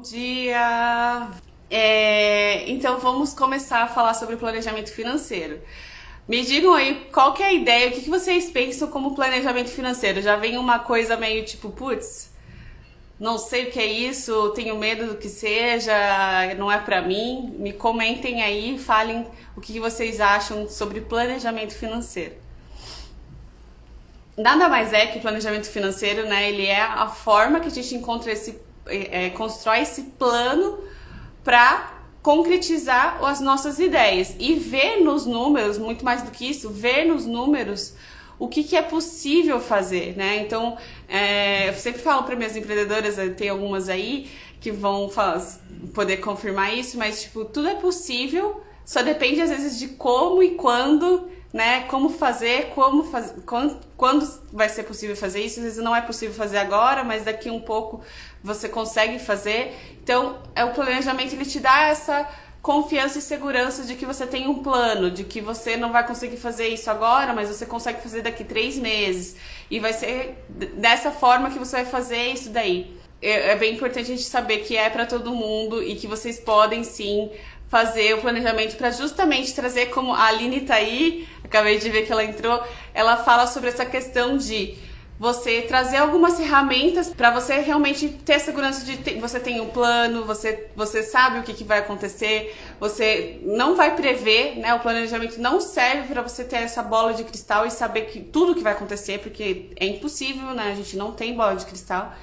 Bom dia! É, então vamos começar a falar sobre planejamento financeiro. Me digam aí qual que é a ideia, o que, que vocês pensam como planejamento financeiro? Já vem uma coisa meio tipo, putz, não sei o que é isso, tenho medo do que seja, não é pra mim. Me comentem aí, falem o que, que vocês acham sobre planejamento financeiro. Nada mais é que planejamento financeiro, né? Ele é a forma que a gente encontra esse, é, é constrói esse plano para concretizar as nossas ideias e ver nos números, muito mais do que isso, ver nos números o que, que é possível fazer, né? Então, é, eu sempre falo para minhas empreendedoras, eh, tem algumas aí que vão falar, poder confirmar isso, mas tipo, tudo é possível, só depende às vezes de como e quando né? Como fazer, como fazer, quando, quando vai ser possível fazer isso? Às vezes não é possível fazer agora, mas daqui um pouco você consegue fazer. Então, é o planejamento ele te dá essa confiança e segurança de que você tem um plano, de que você não vai conseguir fazer isso agora, mas você consegue fazer daqui três meses. E vai ser dessa forma que você vai fazer isso daí. É, é bem importante a gente saber que é para todo mundo e que vocês podem sim fazer o planejamento para justamente trazer como a Aline tá aí, acabei de ver que ela entrou, ela fala sobre essa questão de você trazer algumas ferramentas para você realmente ter segurança de ter, você tem um plano, você, você sabe o que, que vai acontecer, você não vai prever, né? O planejamento não serve para você ter essa bola de cristal e saber que tudo que vai acontecer, porque é impossível, né? A gente não tem bola de cristal,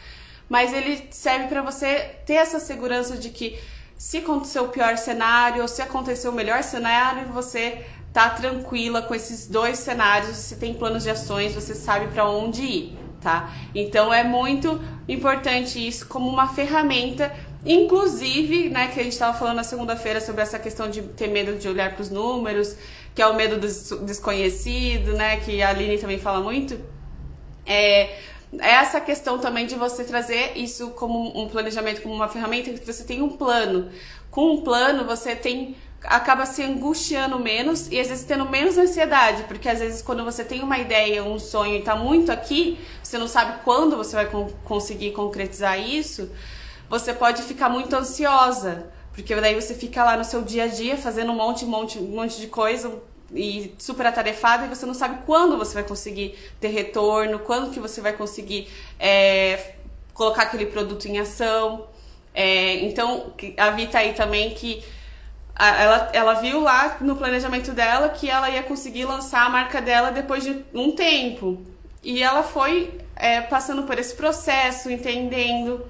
mas ele serve para você ter essa segurança de que se acontecer o pior cenário ou se acontecer o melhor cenário, você tá tranquila com esses dois cenários, você tem planos de ações, você sabe para onde ir, tá? Então é muito importante isso como uma ferramenta, inclusive, né, que a gente estava falando na segunda-feira sobre essa questão de ter medo de olhar para os números, que é o medo do desconhecido, né, que a Aline também fala muito. É, essa questão também de você trazer isso como um planejamento, como uma ferramenta que você tem um plano. Com um plano, você tem acaba se angustiando menos e às vezes tendo menos ansiedade, porque às vezes quando você tem uma ideia, um sonho e tá muito aqui, você não sabe quando você vai conseguir concretizar isso, você pode ficar muito ansiosa, porque daí você fica lá no seu dia a dia fazendo um monte, um monte, um monte de coisa, e super atarefada e você não sabe quando você vai conseguir ter retorno, quando que você vai conseguir é, colocar aquele produto em ação. É, então, a Vi tá aí também que ela, ela viu lá no planejamento dela que ela ia conseguir lançar a marca dela depois de um tempo. E ela foi é, passando por esse processo, entendendo,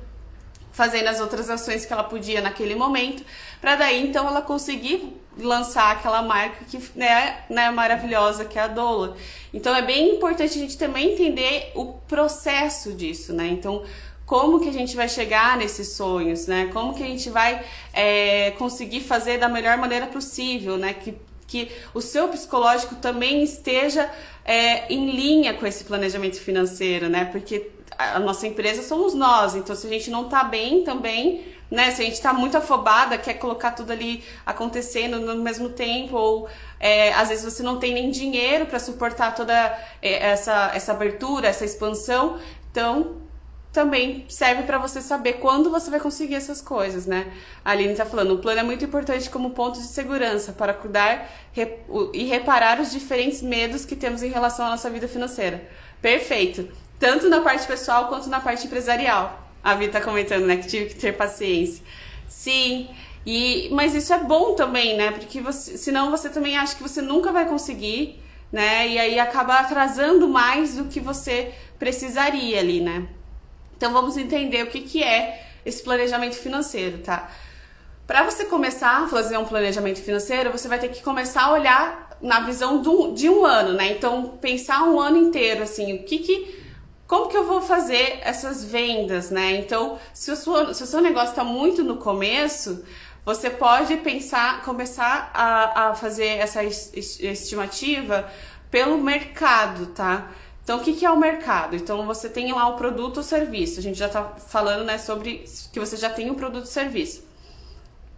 fazendo as outras ações que ela podia naquele momento, para daí então ela conseguir lançar aquela marca que né, né, maravilhosa que é a Dola. Então é bem importante a gente também entender o processo disso, né? Então como que a gente vai chegar nesses sonhos, né? Como que a gente vai é, conseguir fazer da melhor maneira possível, né? Que, que o seu psicológico também esteja é, em linha com esse planejamento financeiro, né? Porque a nossa empresa somos nós, então se a gente não tá bem também, né? Se a gente tá muito afobada, quer colocar tudo ali acontecendo no mesmo tempo, ou é, às vezes você não tem nem dinheiro para suportar toda é, essa, essa abertura, essa expansão, então também serve para você saber quando você vai conseguir essas coisas, né? A Aline tá falando, o plano é muito importante como ponto de segurança para cuidar e reparar os diferentes medos que temos em relação à nossa vida financeira. Perfeito tanto na parte pessoal quanto na parte empresarial. A Vi tá comentando, né, que tive que ter paciência. Sim, e, mas isso é bom também, né? Porque você, senão você também acha que você nunca vai conseguir, né? E aí acaba atrasando mais do que você precisaria ali, né? Então vamos entender o que, que é esse planejamento financeiro, tá? Para você começar a fazer um planejamento financeiro, você vai ter que começar a olhar na visão do, de um ano, né? Então pensar um ano inteiro, assim, o que que como que eu vou fazer essas vendas, né? Então, se o seu, se o seu negócio está muito no começo, você pode pensar, começar a, a fazer essa estimativa pelo mercado, tá? Então, o que, que é o mercado? Então, você tem lá o produto ou serviço. A gente já está falando né, sobre que você já tem o produto ou serviço.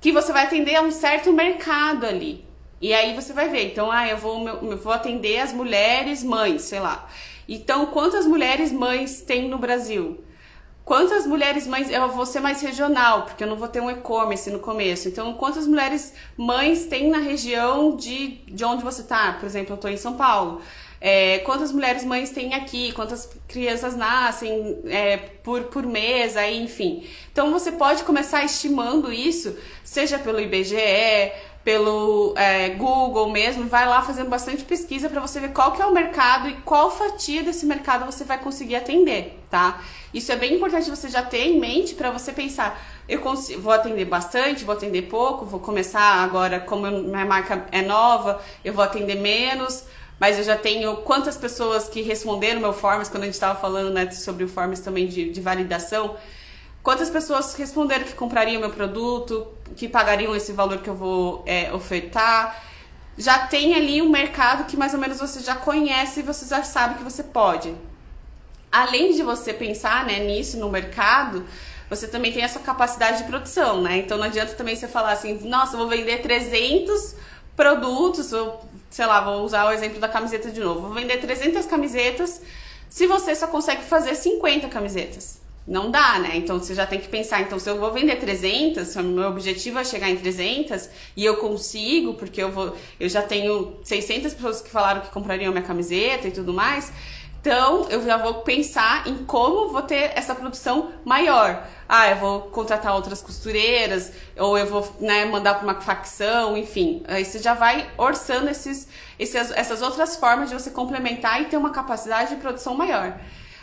Que você vai atender a um certo mercado ali. E aí você vai ver. Então, ah, eu vou, eu vou atender as mulheres mães, sei lá. Então, quantas mulheres mães tem no Brasil? Quantas mulheres mães, eu vou ser mais regional, porque eu não vou ter um e-commerce no começo. Então, quantas mulheres mães tem na região de, de onde você tá? Por exemplo, eu tô em São Paulo. É, quantas mulheres mães tem aqui, quantas crianças nascem é, por, por mês, aí, enfim. Então você pode começar estimando isso, seja pelo IBGE, pelo é, Google mesmo, vai lá fazendo bastante pesquisa para você ver qual que é o mercado e qual fatia desse mercado você vai conseguir atender, tá? Isso é bem importante você já ter em mente para você pensar, eu consigo, vou atender bastante, vou atender pouco, vou começar agora, como minha marca é nova, eu vou atender menos, mas eu já tenho quantas pessoas que responderam meu Forms, quando a gente estava falando né, sobre o Forms também de, de validação, quantas pessoas responderam que comprariam meu produto, que pagariam esse valor que eu vou é, ofertar. Já tem ali um mercado que mais ou menos você já conhece e você já sabe que você pode. Além de você pensar né, nisso no mercado, você também tem essa capacidade de produção, né? Então não adianta também você falar assim, nossa, vou vender 300 produtos, ou sei lá, vou usar o exemplo da camiseta de novo, vou vender 300 camisetas se você só consegue fazer 50 camisetas. Não dá, né? Então você já tem que pensar, então se eu vou vender 300, se o meu objetivo é chegar em 300 e eu consigo, porque eu vou, eu já tenho 600 pessoas que falaram que comprariam minha camiseta e tudo mais, então, eu já vou pensar em como vou ter essa produção maior. Ah, eu vou contratar outras costureiras, ou eu vou né, mandar para uma facção, enfim. Aí você já vai orçando esses, esses, essas outras formas de você complementar e ter uma capacidade de produção maior.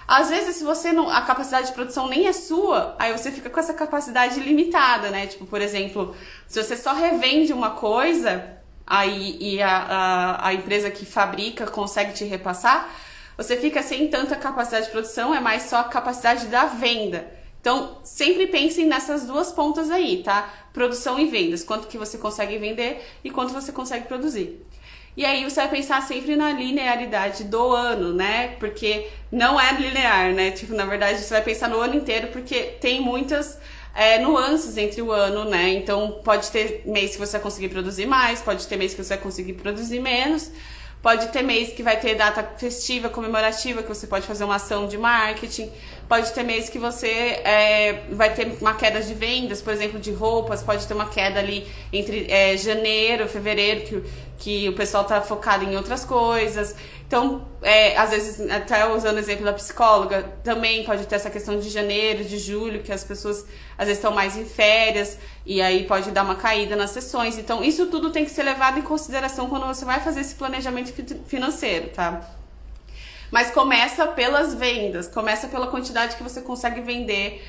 Às vezes, se você não. a capacidade de produção nem é sua, aí você fica com essa capacidade limitada, né? Tipo, por exemplo, se você só revende uma coisa, aí e a, a, a empresa que fabrica consegue te repassar você fica sem tanta capacidade de produção, é mais só a capacidade da venda. Então, sempre pensem nessas duas pontas aí, tá? Produção e vendas, quanto que você consegue vender e quanto você consegue produzir. E aí você vai pensar sempre na linearidade do ano, né? Porque não é linear, né? Tipo, na verdade, você vai pensar no ano inteiro, porque tem muitas é, nuances entre o ano, né? Então, pode ter mês que você vai conseguir produzir mais, pode ter mês que você vai conseguir produzir menos. Pode ter mês que vai ter data festiva, comemorativa, que você pode fazer uma ação de marketing. Pode ter mês que você é, vai ter uma queda de vendas, por exemplo, de roupas. Pode ter uma queda ali entre é, janeiro, fevereiro, que, que o pessoal está focado em outras coisas. Então, é, às vezes, até usando o exemplo da psicóloga, também pode ter essa questão de janeiro, de julho, que as pessoas às vezes estão mais em férias e aí pode dar uma caída nas sessões. Então, isso tudo tem que ser levado em consideração quando você vai fazer esse planejamento financeiro, tá? Mas começa pelas vendas, começa pela quantidade que você consegue vender,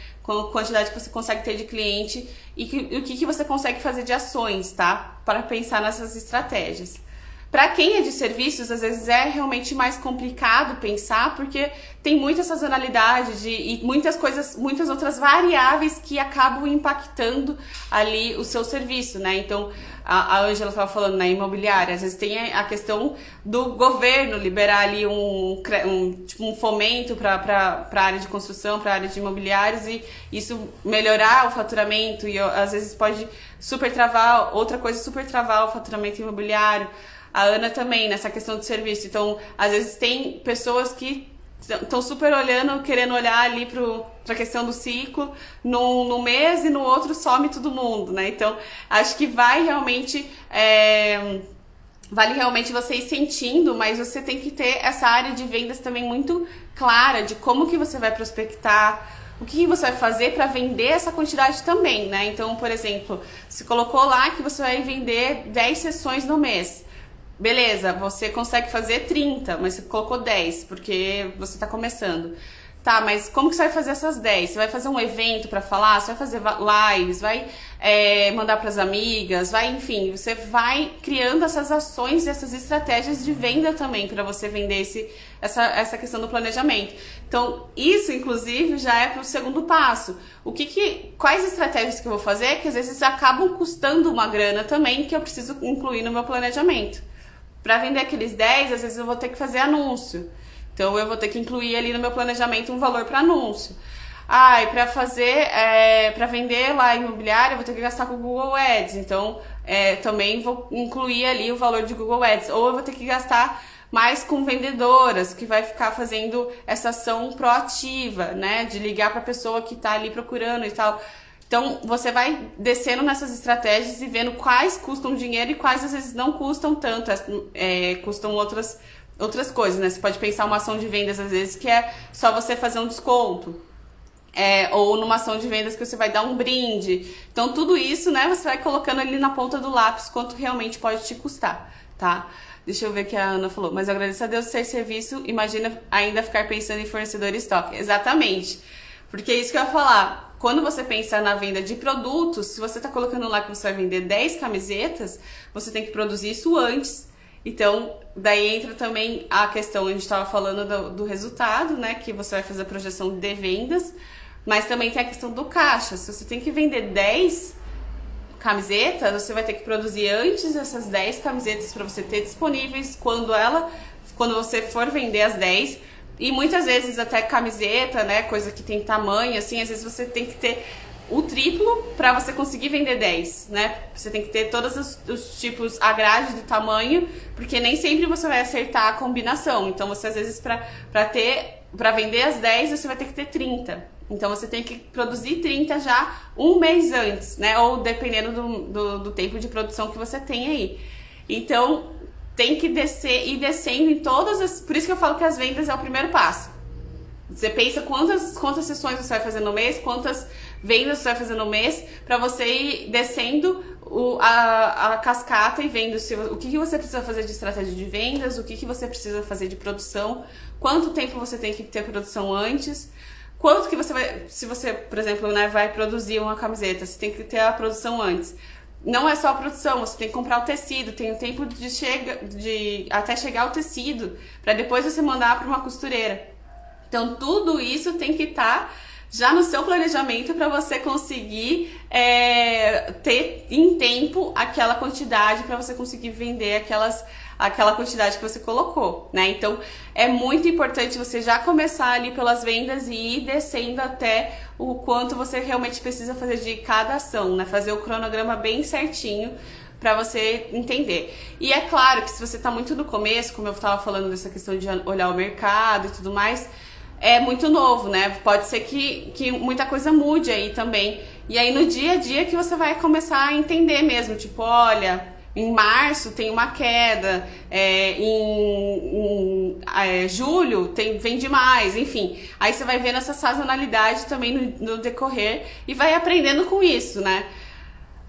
quantidade que você consegue ter de cliente e, que, e o que, que você consegue fazer de ações, tá? Para pensar nessas estratégias. Para quem é de serviços, às vezes é realmente mais complicado pensar, porque tem muita sazonalidade de, e muitas coisas, muitas outras variáveis que acabam impactando ali o seu serviço, né? Então, a Ângela estava falando na imobiliária, às vezes tem a questão do governo liberar ali um, um, tipo, um fomento para a área de construção, para a área de imobiliários e isso melhorar o faturamento e às vezes pode super travar, outra coisa super travar o faturamento imobiliário. A Ana também, nessa questão de serviço. Então, às vezes tem pessoas que estão super olhando, querendo olhar ali para a questão do ciclo, no, no mês e no outro some todo mundo, né? Então, acho que vai realmente. É, vale realmente você ir sentindo, mas você tem que ter essa área de vendas também muito clara de como que você vai prospectar, o que você vai fazer para vender essa quantidade também, né? Então, por exemplo, se colocou lá que você vai vender 10 sessões no mês. Beleza, você consegue fazer 30, mas você colocou 10 porque você está começando. Tá, mas como que você vai fazer essas 10? Você vai fazer um evento para falar? Você vai fazer lives? Vai é, mandar para as amigas? Vai, enfim, você vai criando essas ações e essas estratégias de venda também para você vender esse, essa, essa questão do planejamento. Então, isso, inclusive, já é para o segundo passo. O que, que quais estratégias que eu vou fazer que às vezes acabam custando uma grana também que eu preciso incluir no meu planejamento? Para vender aqueles 10, às vezes eu vou ter que fazer anúncio. Então eu vou ter que incluir ali no meu planejamento um valor para anúncio. Ah, e para fazer, é, para vender lá imobiliária, eu vou ter que gastar com o Google Ads. Então, é, também vou incluir ali o valor de Google Ads. Ou eu vou ter que gastar mais com vendedoras, que vai ficar fazendo essa ação proativa, né? De ligar para a pessoa que está ali procurando e tal. Então, você vai descendo nessas estratégias e vendo quais custam dinheiro e quais às vezes não custam tanto, é, custam outras, outras coisas, né? Você pode pensar uma ação de vendas, às vezes, que é só você fazer um desconto. É, ou numa ação de vendas que você vai dar um brinde. Então, tudo isso, né, você vai colocando ali na ponta do lápis quanto realmente pode te custar, tá? Deixa eu ver o que a Ana falou. Mas agradeço a Deus ser serviço, imagina ainda ficar pensando em fornecedor e estoque. Exatamente. Porque é isso que eu ia falar. Quando você pensa na venda de produtos, se você está colocando lá que você vai vender 10 camisetas, você tem que produzir isso antes. Então, daí entra também a questão, a gente estava falando do, do, resultado, né? Que você vai fazer a projeção de vendas, mas também tem a questão do caixa. Se você tem que vender 10 camisetas, você vai ter que produzir antes essas 10 camisetas para você ter disponíveis quando ela, quando você for vender as 10 e muitas vezes até camiseta, né? Coisa que tem tamanho, assim, às vezes você tem que ter o triplo para você conseguir vender 10, né? Você tem que ter todos os, os, tipos, a grade do tamanho, porque nem sempre você vai acertar a combinação. Então você às vezes para ter para vender as 10, você vai ter que ter 30. Então você tem que produzir 30 já um mês antes, né? Ou dependendo do, do, do tempo de produção que você tem aí. Então, tem que descer e descendo em todas as. Por isso que eu falo que as vendas é o primeiro passo. Você pensa quantas, quantas sessões você vai fazer no mês, quantas vendas você vai fazer no mês, para você ir descendo o, a, a cascata e vendo se, o que, que você precisa fazer de estratégia de vendas, o que, que você precisa fazer de produção, quanto tempo você tem que ter produção antes, quanto que você vai. Se você, por exemplo, né, vai produzir uma camiseta, você tem que ter a produção antes não é só a produção, você tem que comprar o tecido, tem o tempo de chega, de até chegar o tecido, para depois você mandar para uma costureira. Então tudo isso tem que estar tá já no seu planejamento para você conseguir é, ter em tempo aquela quantidade para você conseguir vender aquelas aquela quantidade que você colocou, né? Então é muito importante você já começar ali pelas vendas e ir descendo até o quanto você realmente precisa fazer de cada ação, né? Fazer o cronograma bem certinho para você entender. E é claro que se você está muito no começo, como eu estava falando dessa questão de olhar o mercado e tudo mais, é muito novo, né? Pode ser que, que muita coisa mude aí também. E aí no dia a dia que você vai começar a entender mesmo, tipo, olha, em março tem uma queda, é, em, em é, julho tem, vende mais, enfim. Aí você vai vendo essa sazonalidade também no, no decorrer e vai aprendendo com isso, né?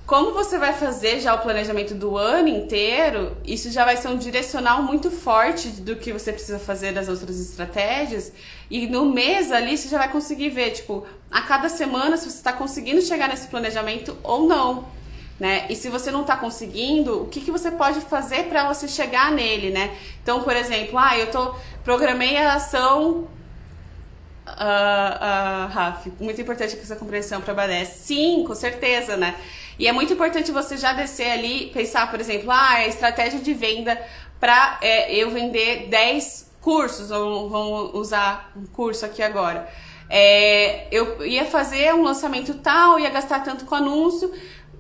Como você vai fazer já o planejamento do ano inteiro, isso já vai ser um direcional muito forte do que você precisa fazer das outras estratégias. E no mês ali você já vai conseguir ver, tipo, a cada semana se você está conseguindo chegar nesse planejamento ou não né? E se você não está conseguindo, o que, que você pode fazer para você chegar nele, né? Então, por exemplo, ah, eu tô programei a ação Uh, uh, Raf, muito importante essa compreensão para a Sim, com certeza, né? E é muito importante você já descer ali, pensar, por exemplo, ah, a estratégia de venda para é, eu vender 10 cursos, vamos, vamos usar um curso aqui agora. É, eu ia fazer um lançamento tal, ia gastar tanto com anúncio,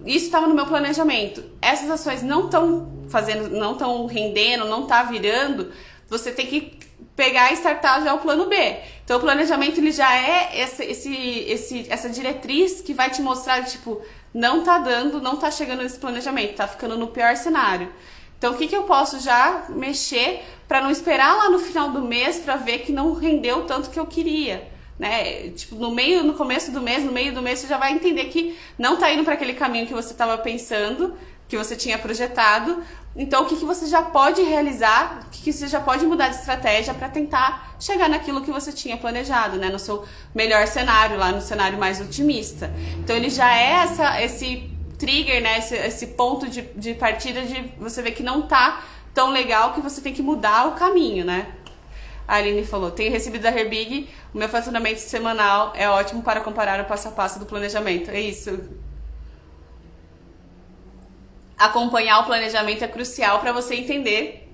isso estava no meu planejamento. Essas ações não estão fazendo, não estão rendendo, não está virando. Você tem que pegar e startar já o plano B. Então o planejamento ele já é esse, esse, esse, essa diretriz que vai te mostrar tipo não tá dando, não tá chegando nesse planejamento, tá ficando no pior cenário. Então o que, que eu posso já mexer para não esperar lá no final do mês para ver que não rendeu tanto que eu queria? Né? Tipo, no meio, no começo do mês, no meio do mês, você já vai entender que não tá indo para aquele caminho que você estava pensando, que você tinha projetado. Então, o que, que você já pode realizar, o que, que você já pode mudar de estratégia para tentar chegar naquilo que você tinha planejado, né? No seu melhor cenário, lá no cenário mais otimista. Então, ele já é essa, esse trigger, né? Esse, esse ponto de, de partida de você ver que não tá tão legal que você tem que mudar o caminho, né? A Aline falou: tenho recebido da Herbig, o meu faturamento semanal é ótimo para comparar o passo a passo do planejamento. É isso. Acompanhar o planejamento é crucial para você entender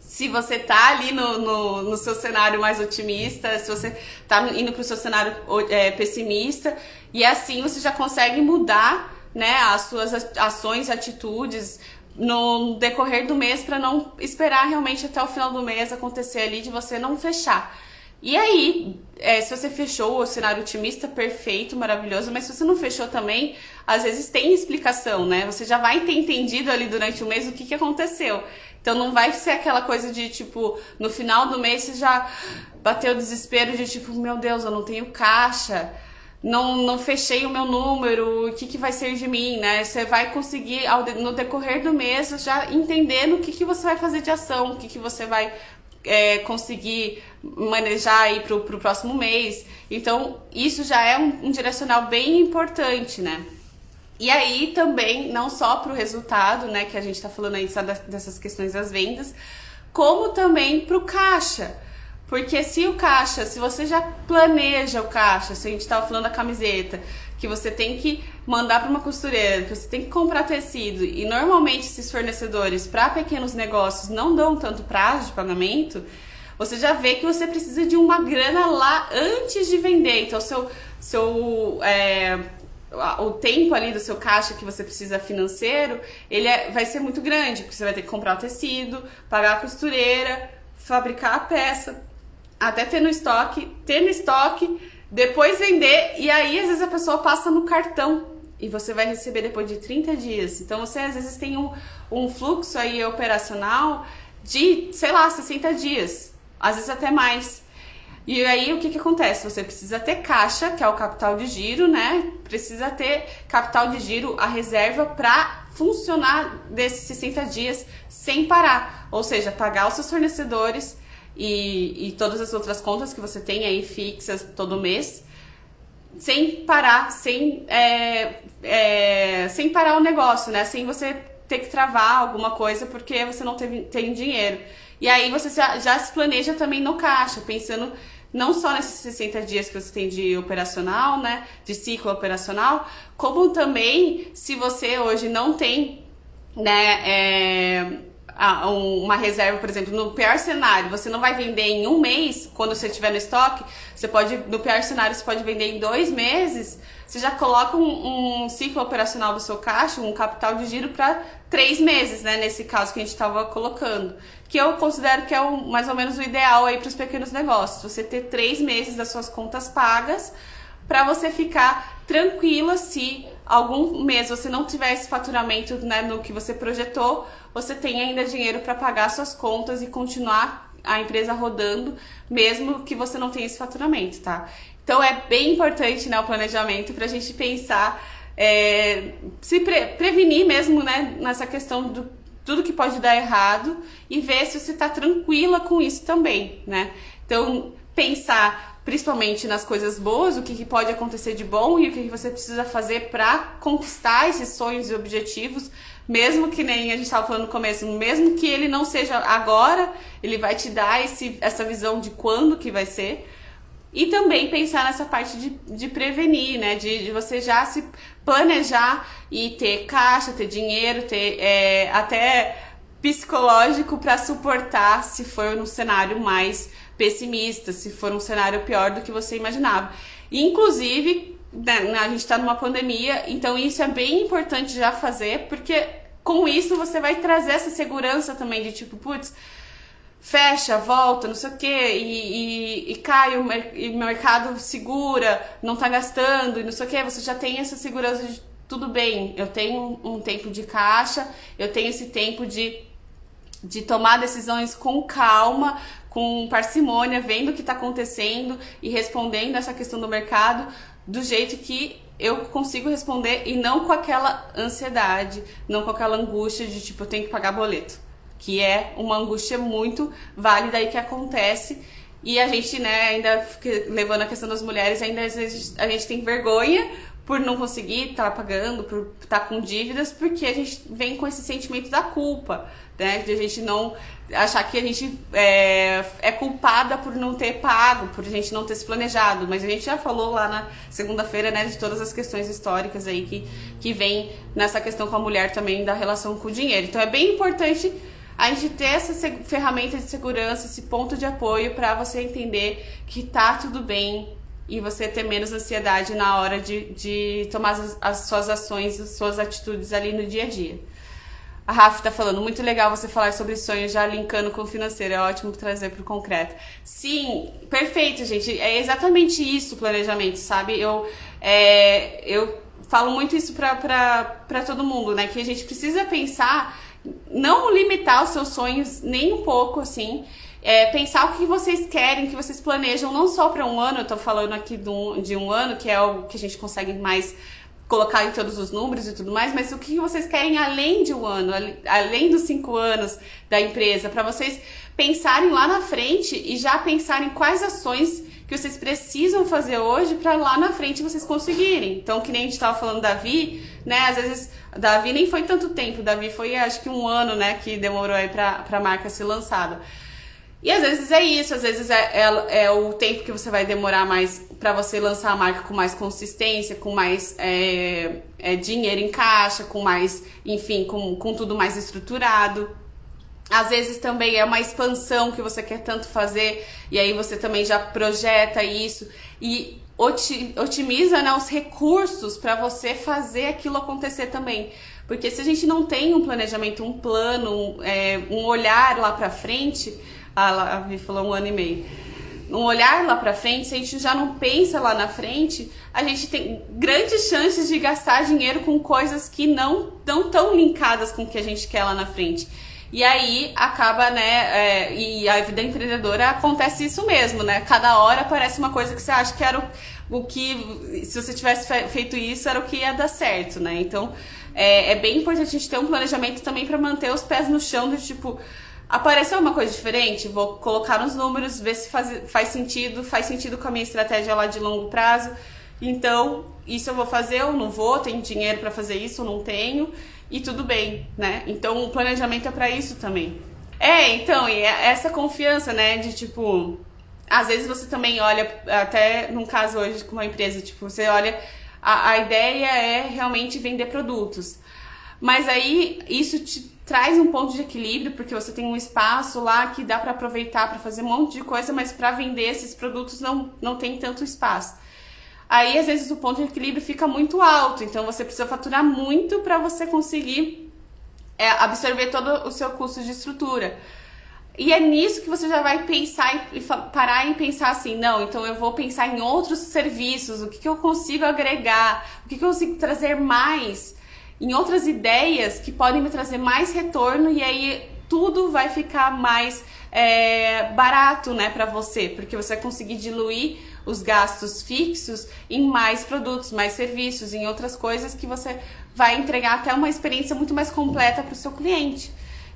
se você tá ali no, no, no, seu cenário mais otimista, se você tá indo para o seu cenário é, pessimista, e assim você já consegue mudar né, as suas ações, atitudes, no decorrer do mês para não esperar realmente até o final do mês acontecer ali de você não fechar. E aí, é, se você fechou o cenário otimista, perfeito, maravilhoso, mas se você não fechou também, às vezes tem explicação, né? Você já vai ter entendido ali durante o mês o que, que aconteceu. Então não vai ser aquela coisa de tipo, no final do mês você já bateu o desespero de tipo, meu Deus, eu não tenho caixa não, não fechei o meu número, o que, que vai ser de mim, né? Você vai conseguir, ao, no decorrer do mês, já entendendo o que, que você vai fazer de ação, o que, que você vai é, conseguir manejar aí pro, pro próximo mês. Então, isso já é um, um direcional bem importante, né? E aí também, não só para o resultado, né, que a gente está falando aí dessas questões das vendas, como também para o caixa. Porque se o caixa, se você já planeja o caixa, se a gente estava falando da camiseta, que você tem que mandar para uma costureira, que você tem que comprar tecido, e normalmente esses fornecedores para pequenos negócios não dão tanto prazo de pagamento, você já vê que você precisa de uma grana lá antes de vender. Então, seu, seu é, o tempo ali do seu caixa que você precisa financeiro, ele é, vai ser muito grande, porque você vai ter que comprar o tecido, pagar a costureira, fabricar a peça até ter no estoque, ter no estoque, depois vender e aí às vezes a pessoa passa no cartão e você vai receber depois de 30 dias. Então você às vezes tem um, um fluxo aí operacional de, sei lá, 60 dias, às vezes até mais. E aí o que, que acontece? Você precisa ter caixa, que é o capital de giro, né? Precisa ter capital de giro, a reserva para funcionar desses 60 dias sem parar. Ou seja, pagar os seus fornecedores, e, e todas as outras contas que você tem aí fixas todo mês, sem parar, sem, é, é, sem parar o negócio, né? Sem você ter que travar alguma coisa porque você não teve, tem dinheiro. E aí você já, se planeja também no caixa, pensando não só nesses 60 dias que você tem de operacional, né, de ciclo operacional, como também se você hoje não tem, né, é, uma reserva, por exemplo, no pior cenário, você não vai vender em um mês, quando você tiver no estoque, você pode, no pior cenário, você pode vender em dois meses, você já coloca um, um ciclo operacional do seu caixa, um capital de giro para três meses, né? Nesse caso que a gente estava colocando. Que eu considero que é o, mais ou menos o ideal aí para os pequenos negócios. Você ter três meses das suas contas pagas para você ficar tranquila se algum mês você não tiver esse faturamento né, no que você projetou, você tem ainda dinheiro para pagar suas contas e continuar a empresa rodando, mesmo que você não tenha esse faturamento, tá? Então é bem importante né, o planejamento para a gente pensar, é, se pre prevenir mesmo né, nessa questão do tudo que pode dar errado e ver se você está tranquila com isso também, né? Então pensar principalmente nas coisas boas, o que, que pode acontecer de bom e o que, que você precisa fazer para conquistar esses sonhos e objetivos mesmo que nem a gente estava falando no começo, mesmo que ele não seja agora, ele vai te dar esse, essa visão de quando que vai ser. E também pensar nessa parte de, de prevenir, né? De, de você já se planejar e ter caixa, ter dinheiro, ter é, até psicológico para suportar se for um cenário mais pessimista, se for um cenário pior do que você imaginava. Inclusive, a gente está numa pandemia, então isso é bem importante já fazer, porque com isso você vai trazer essa segurança também de tipo, putz, fecha, volta, não sei o quê, e, e, e cai o, e o mercado segura, não tá gastando, e não sei o quê, você já tem essa segurança de tudo bem, eu tenho um tempo de caixa, eu tenho esse tempo de, de tomar decisões com calma, com parcimônia, vendo o que está acontecendo e respondendo essa questão do mercado do jeito que eu consigo responder e não com aquela ansiedade, não com aquela angústia de tipo, eu tenho que pagar boleto. Que é uma angústia muito válida aí que acontece. E a gente, né, ainda levando a questão das mulheres, ainda às vezes a gente tem vergonha por não conseguir estar tá pagando, por estar tá com dívidas, porque a gente vem com esse sentimento da culpa, né? De a gente não achar que a gente é, é, culpada por não ter pago, por a gente não ter se planejado. Mas a gente já falou lá na segunda-feira, né, de todas as questões históricas aí que, que vem nessa questão com a mulher também da relação com o dinheiro. Então é bem importante a gente ter essa ferramenta de segurança, esse ponto de apoio para você entender que tá tudo bem e você ter menos ansiedade na hora de, de tomar as, as suas ações, as suas atitudes ali no dia a dia. A Rafa tá falando, muito legal você falar sobre sonhos já linkando com o financeiro, é ótimo trazer pro concreto. Sim, perfeito, gente. É exatamente isso o planejamento, sabe? Eu, é, eu falo muito isso pra, pra, pra todo mundo, né? Que a gente precisa pensar, não limitar os seus sonhos nem um pouco, assim. É, pensar o que vocês querem, que vocês planejam, não só para um ano, eu tô falando aqui de um, de um ano, que é o que a gente consegue mais colocar em todos os números e tudo mais, mas o que vocês querem além de um ano, além dos cinco anos da empresa, para vocês pensarem lá na frente e já pensarem quais ações que vocês precisam fazer hoje para lá na frente vocês conseguirem. Então, que nem a gente estava falando Davi, né? Às vezes, Davi nem foi tanto tempo, Davi foi acho que um ano, né, que demorou aí para a marca ser lançada. E às vezes é isso, às vezes é, é, é o tempo que você vai demorar mais para você lançar a marca com mais consistência, com mais é, é, dinheiro em caixa, com mais, enfim, com, com tudo mais estruturado. Às vezes também é uma expansão que você quer tanto fazer e aí você também já projeta isso e otimiza né, os recursos para você fazer aquilo acontecer também. Porque se a gente não tem um planejamento, um plano, um, é, um olhar lá para frente, a, a Vi falou um ano e meio. Um olhar lá para frente, se a gente já não pensa lá na frente, a gente tem grandes chances de gastar dinheiro com coisas que não estão tão linkadas com o que a gente quer lá na frente. E aí acaba, né? É, e a vida empreendedora acontece isso mesmo, né? Cada hora aparece uma coisa que você acha que era o, o que, se você tivesse feito isso, era o que ia dar certo, né? Então é, é bem importante a gente ter um planejamento também para manter os pés no chão do tipo Apareceu uma coisa diferente? Vou colocar nos números, ver se faz, faz sentido, faz sentido com a minha estratégia lá de longo prazo. Então, isso eu vou fazer ou não vou? Tenho dinheiro para fazer isso ou não tenho? E tudo bem, né? Então, o planejamento é para isso também. É, então, e é essa confiança, né, de tipo, às vezes você também olha, até num caso hoje com uma empresa, tipo, você olha, a, a ideia é realmente vender produtos. Mas aí isso te traz um ponto de equilíbrio, porque você tem um espaço lá que dá para aproveitar para fazer um monte de coisa, mas para vender esses produtos não, não tem tanto espaço. Aí, às vezes, o ponto de equilíbrio fica muito alto, então você precisa faturar muito para você conseguir é, absorver todo o seu custo de estrutura. E é nisso que você já vai pensar e parar e pensar assim, não, então eu vou pensar em outros serviços, o que, que eu consigo agregar, o que, que eu consigo trazer mais em outras ideias que podem me trazer mais retorno e aí tudo vai ficar mais é, barato, né, para você, porque você vai conseguir diluir os gastos fixos em mais produtos, mais serviços, em outras coisas que você vai entregar até uma experiência muito mais completa para o seu cliente.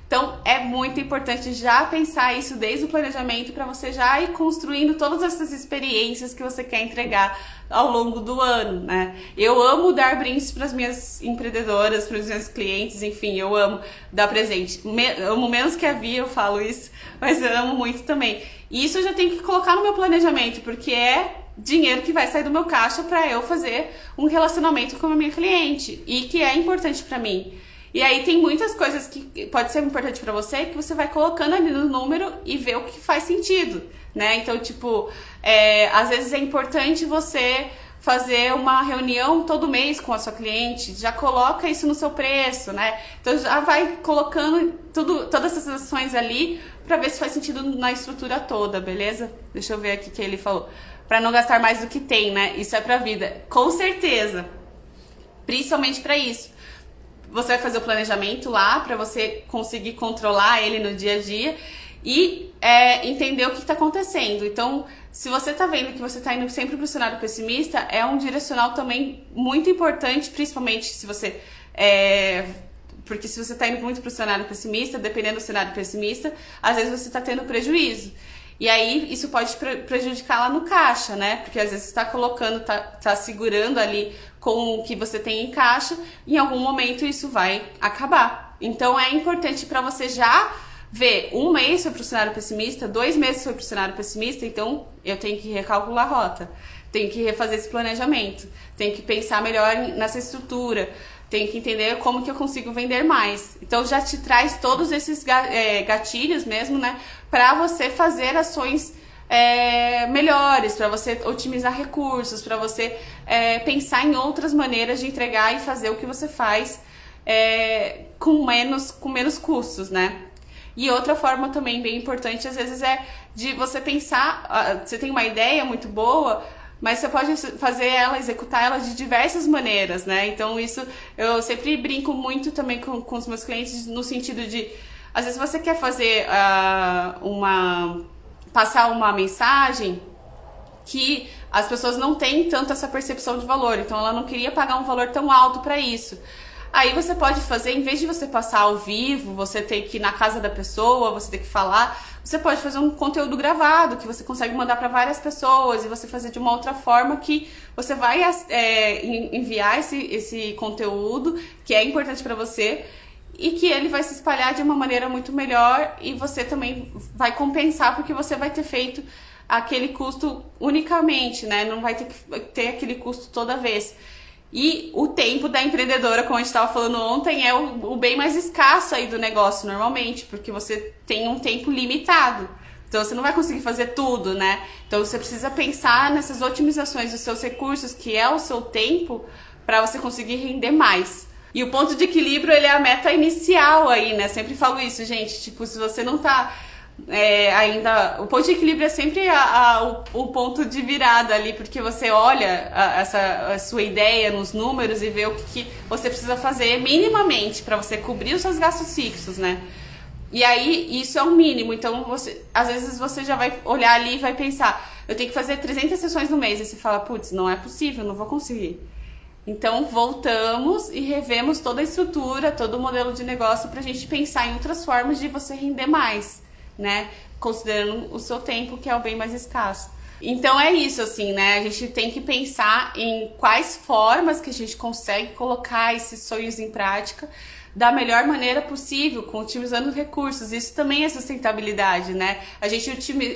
Então é muito importante já pensar isso desde o planejamento para você já ir construindo todas essas experiências que você quer entregar ao longo do ano, né? Eu amo dar brindes para as minhas empreendedoras, para os meus clientes, enfim, eu amo dar presente. Me, amo menos que a Via, eu falo isso, mas eu amo muito também. E isso eu já tenho que colocar no meu planejamento, porque é dinheiro que vai sair do meu caixa para eu fazer um relacionamento com a minha cliente e que é importante para mim. E aí tem muitas coisas que pode ser importante para você que você vai colocando ali no número e ver o que faz sentido, né? Então, tipo, é, às vezes é importante você fazer uma reunião todo mês com a sua cliente, já coloca isso no seu preço, né? Então já vai colocando tudo, todas essas ações ali para ver se faz sentido na estrutura toda, beleza? Deixa eu ver aqui o que ele falou. Para não gastar mais do que tem, né? Isso é pra vida. Com certeza. Principalmente para isso você vai fazer o planejamento lá para você conseguir controlar ele no dia a dia e é, entender o que está acontecendo. Então, se você está vendo que você está indo sempre para o cenário pessimista, é um direcional também muito importante, principalmente se você. É, porque se você está indo muito para o cenário pessimista, dependendo do cenário pessimista, às vezes você está tendo prejuízo. E aí isso pode prejudicar lá no caixa, né? Porque às vezes está colocando, tá, tá segurando ali com o que você tem em caixa, em algum momento isso vai acabar. Então é importante para você já ver um mês foi para o cenário pessimista, dois meses foi para o cenário pessimista, então eu tenho que recalcular a rota, tenho que refazer esse planejamento, tenho que pensar melhor nessa estrutura, tenho que entender como que eu consigo vender mais. Então já te traz todos esses é, gatilhos mesmo, né, para você fazer ações é, melhores, para você otimizar recursos, para você é, pensar em outras maneiras de entregar e fazer o que você faz é, com, menos, com menos custos, né? E outra forma também bem importante, às vezes, é de você pensar, uh, você tem uma ideia muito boa, mas você pode fazer ela, executar ela de diversas maneiras, né? Então, isso eu sempre brinco muito também com, com os meus clientes no sentido de, às vezes você quer fazer uh, uma. passar uma mensagem que as pessoas não têm tanto essa percepção de valor, então ela não queria pagar um valor tão alto para isso. Aí você pode fazer, em vez de você passar ao vivo, você ter que ir na casa da pessoa, você ter que falar, você pode fazer um conteúdo gravado que você consegue mandar para várias pessoas e você fazer de uma outra forma que você vai é, enviar esse, esse conteúdo que é importante para você e que ele vai se espalhar de uma maneira muito melhor e você também vai compensar porque você vai ter feito aquele custo unicamente, né? Não vai ter que ter aquele custo toda vez. E o tempo da empreendedora, como a gente estava falando ontem, é o, o, bem mais escasso aí do negócio normalmente, porque você tem um tempo limitado. Então você não vai conseguir fazer tudo, né? Então você precisa pensar nessas otimizações dos seus recursos, que é o seu tempo, para você conseguir render mais. E o ponto de equilíbrio, ele é a meta inicial aí, né? Sempre falo isso, gente. Tipo, se você não tá é, ainda o ponto de equilíbrio é sempre a, a, o, o, ponto de virada ali, porque você olha a, essa a sua ideia nos números e vê o que, que você precisa fazer minimamente para você cobrir os seus gastos fixos, né? E aí isso é o mínimo. Então você, às vezes você já vai olhar ali e vai pensar, eu tenho que fazer 300 sessões no mês e você fala, putz, não é possível, não vou conseguir. Então voltamos e revemos toda a estrutura, todo o modelo de negócio para a gente pensar em outras formas de você render mais né? Considerando o seu tempo, que é o bem mais escasso. Então é isso, assim, né? A gente tem que pensar em quais formas que a gente consegue colocar esses sonhos em prática da melhor maneira possível, otimizando recursos. Isso também é sustentabilidade, né? A gente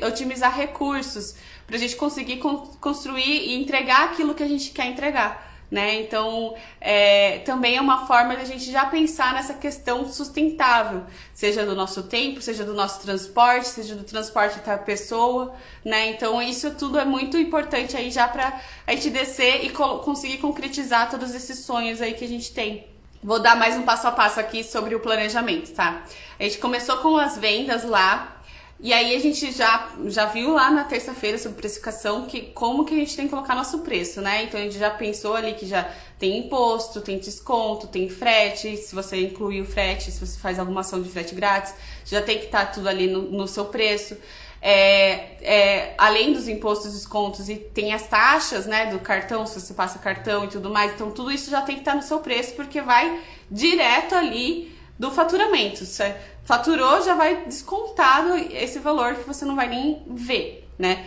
otimizar recursos para a gente conseguir construir e entregar aquilo que a gente quer entregar né? Então, é, também é uma forma de a gente já pensar nessa questão sustentável, seja do nosso tempo, seja do nosso transporte, seja do transporte da pessoa, né? Então, isso tudo é muito importante aí já para a gente descer e conseguir concretizar todos esses sonhos aí que a gente tem. Vou dar mais um passo a passo aqui sobre o planejamento, tá? A gente começou com as vendas lá, e aí a gente já, já viu lá na terça-feira sobre precificação que como que a gente tem que colocar nosso preço, né? Então a gente já pensou ali que já tem imposto, tem desconto, tem frete, se você incluir o frete, se você faz alguma ação de frete grátis, já tem que estar tá tudo ali no, no seu preço. É, é, além dos impostos, descontos e tem as taxas, né, do cartão, se você passa cartão e tudo mais, então tudo isso já tem que estar tá no seu preço porque vai direto ali do faturamento. Você faturou, já vai descontado esse valor que você não vai nem ver, né?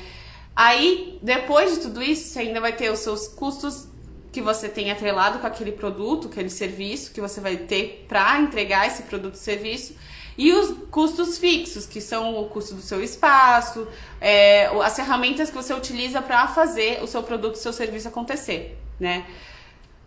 Aí, depois de tudo isso, você ainda vai ter os seus custos que você tem atrelado com aquele produto, aquele serviço que você vai ter para entregar esse produto e serviço. E os custos fixos, que são o custo do seu espaço, é, as ferramentas que você utiliza para fazer o seu produto, o seu serviço acontecer, né?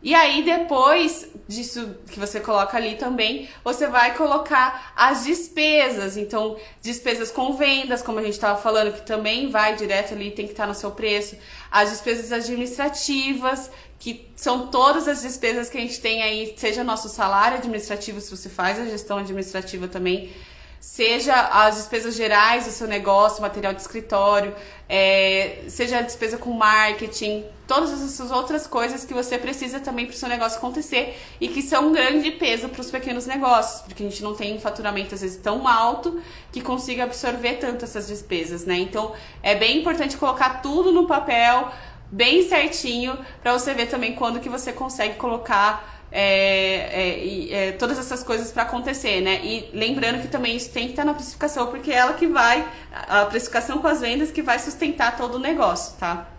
E aí, depois disso que você coloca ali também, você vai colocar as despesas. Então, despesas com vendas, como a gente estava falando, que também vai direto ali, tem que estar no seu preço. As despesas administrativas, que são todas as despesas que a gente tem aí, seja nosso salário administrativo, se você faz a gestão administrativa também seja as despesas gerais do seu negócio, material de escritório, é, seja a despesa com marketing, todas essas outras coisas que você precisa também para o seu negócio acontecer e que são um grande peso para os pequenos negócios, porque a gente não tem um faturamento às vezes tão alto que consiga absorver tanto essas despesas, né? Então é bem importante colocar tudo no papel, bem certinho, para você ver também quando que você consegue colocar é, é, é, todas essas coisas para acontecer, né? E lembrando que também isso tem que estar na precificação, porque é ela que vai, a precificação com as vendas que vai sustentar todo o negócio, tá?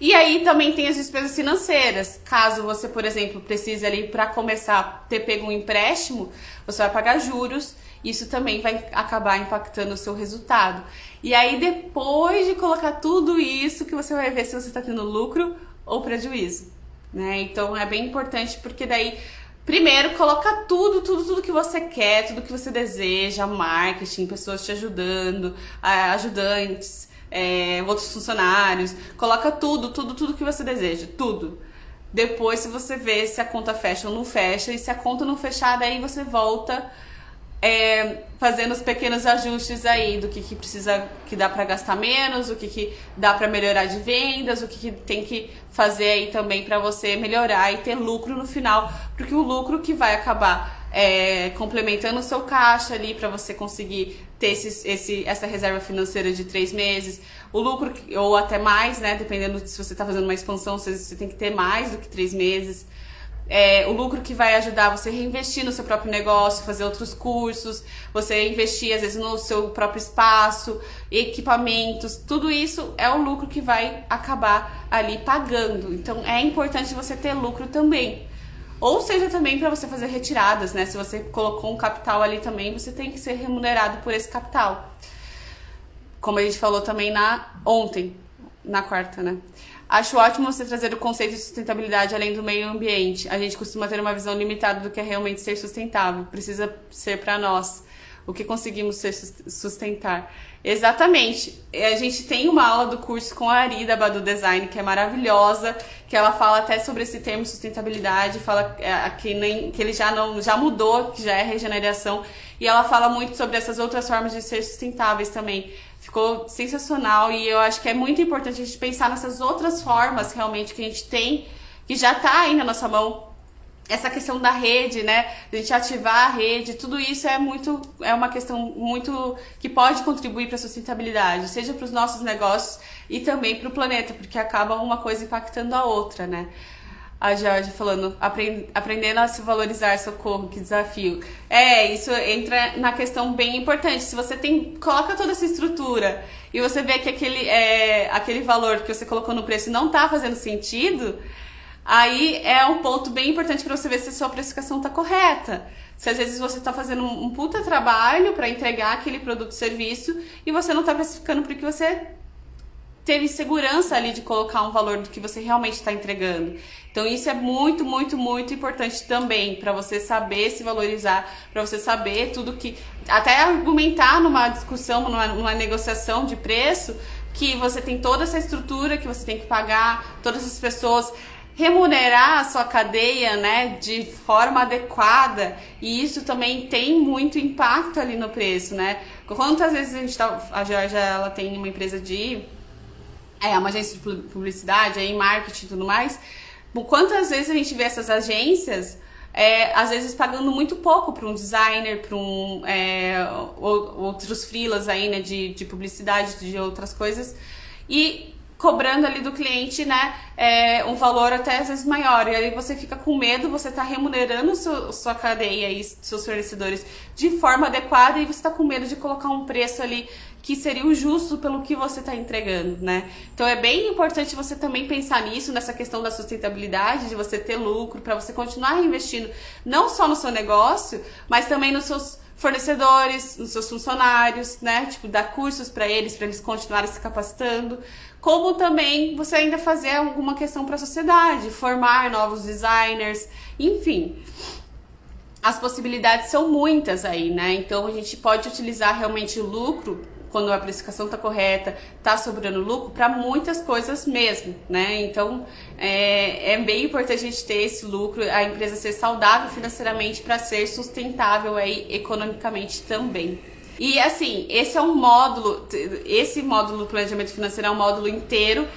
E aí também tem as despesas financeiras. Caso você, por exemplo, precise ali para começar ter pego um empréstimo, você vai pagar juros. Isso também vai acabar impactando o seu resultado. E aí depois de colocar tudo isso, que você vai ver se você está tendo lucro ou prejuízo né? Então é bem importante porque daí Primeiro, coloca tudo, tudo, tudo que você quer, tudo que você deseja, marketing, pessoas te ajudando, ajudantes, é, outros funcionários. Coloca tudo, tudo, tudo que você deseja, tudo. Depois, se você vê se a conta fecha ou não fecha, e se a conta não fechar, daí você volta é, fazendo os pequenos ajustes aí do que, que precisa, que dá para gastar menos, o que, que dá para melhorar de vendas, o que, que tem que fazer aí também para você melhorar e ter lucro no final, porque o lucro que vai acabar é, complementando o seu caixa ali para você conseguir ter esse, esse, essa reserva financeira de três meses, o lucro ou até mais, né? Dependendo se você está fazendo uma expansão, você, você tem que ter mais do que três meses é, o lucro que vai ajudar você a reinvestir no seu próprio negócio, fazer outros cursos, você investir às vezes no seu próprio espaço, equipamentos, tudo isso é o lucro que vai acabar ali pagando. Então é importante você ter lucro também. Ou seja, também para você fazer retiradas, né? Se você colocou um capital ali também, você tem que ser remunerado por esse capital. Como a gente falou também na ontem, na quarta, né? Acho ótimo você trazer o conceito de sustentabilidade além do meio ambiente. A gente costuma ter uma visão limitada do que é realmente ser sustentável. Precisa ser para nós o que conseguimos ser, sustentar. Exatamente. A gente tem uma aula do curso com a Ari da Badu Design, que é maravilhosa, que ela fala até sobre esse termo sustentabilidade, fala é, que, nem, que ele já não já mudou, que já é regeneração, e ela fala muito sobre essas outras formas de ser sustentáveis também. Ficou sensacional e eu acho que é muito importante a gente pensar nessas outras formas realmente que a gente tem, que já está aí na nossa mão. Essa questão da rede, né? A gente ativar a rede, tudo isso é muito, é uma questão muito que pode contribuir para a sustentabilidade, seja para os nossos negócios e também para o planeta, porque acaba uma coisa impactando a outra, né? A Jorge falando, aprendendo a se valorizar, socorro, que desafio. É, isso entra na questão bem importante. Se você tem, coloca toda essa estrutura e você vê que aquele, é, aquele valor que você colocou no preço não está fazendo sentido, aí é um ponto bem importante para você ver se a sua precificação está correta. Se às vezes você está fazendo um, puta trabalho para entregar aquele produto serviço e você não está precificando porque você teve segurança ali de colocar um valor do que você realmente está entregando. Então isso é muito, muito, muito importante também para você saber se valorizar, para você saber tudo que até argumentar numa discussão, numa, numa negociação de preço, que você tem toda essa estrutura que você tem que pagar, todas as pessoas remunerar a sua cadeia, né, de forma adequada, e isso também tem muito impacto ali no preço, né? Quantas vezes a gente tá, a Georgia ela tem uma empresa de é uma agência de publicidade, aí marketing e tudo mais. Quantas vezes a gente vê essas agências, é, às vezes pagando muito pouco para um designer, para um é, outros freelas aí, né, de, de publicidade, de outras coisas, e cobrando ali do cliente, né, é, um valor até às vezes maior. E aí você fica com medo, você está remunerando seu, sua cadeia e seus fornecedores de forma adequada e você está com medo de colocar um preço ali que seria o justo pelo que você está entregando, né? Então é bem importante você também pensar nisso, nessa questão da sustentabilidade, de você ter lucro, para você continuar reinvestindo não só no seu negócio, mas também nos seus fornecedores, nos seus funcionários, né? Tipo, dar cursos para eles, para eles continuarem se capacitando. Como também você ainda fazer alguma questão para a sociedade, formar novos designers, enfim as possibilidades são muitas aí, né? Então a gente pode utilizar realmente o lucro quando a precificação está correta, está sobrando lucro para muitas coisas mesmo, né? Então é, é, bem importante a gente ter esse lucro, a empresa ser saudável financeiramente para ser sustentável aí economicamente também. E assim, esse é um módulo, esse módulo planejamento financeiro é um módulo inteiro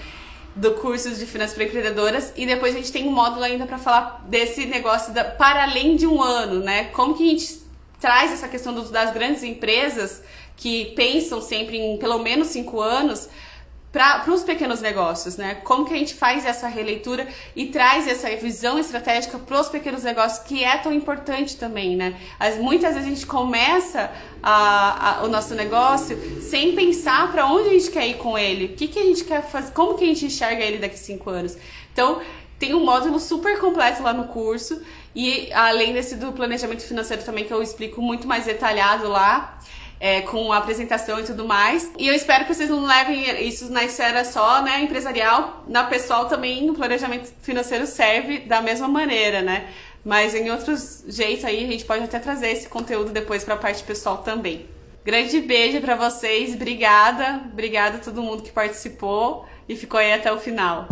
do curso de finanças para empreendedoras e depois a gente tem um módulo ainda para falar desse negócio da, para além de um ano, né? Como que a gente traz essa questão das grandes empresas que pensam sempre em pelo menos cinco anos para os pequenos negócios, né? Como que a gente faz essa releitura e traz essa visão estratégica para os pequenos negócios, que é tão importante também, né? As, muitas vezes a gente começa a, a, o nosso negócio sem pensar para onde a gente quer ir com ele, o que, que a gente quer fazer, como que a gente enxerga ele daqui cinco anos. Então, tem um módulo super completo lá no curso e além desse do planejamento financeiro também que eu explico muito mais detalhado lá é, com a apresentação e tudo mais. E eu espero que vocês não levem isso na esfera só, né, empresarial, na pessoal também, no planejamento financeiro serve da mesma maneira, né? Mas em outros jeitos aí a gente pode até trazer esse conteúdo depois para a parte pessoal também. Grande beijo para vocês, obrigada, obrigada a todo mundo que participou e ficou aí até o final.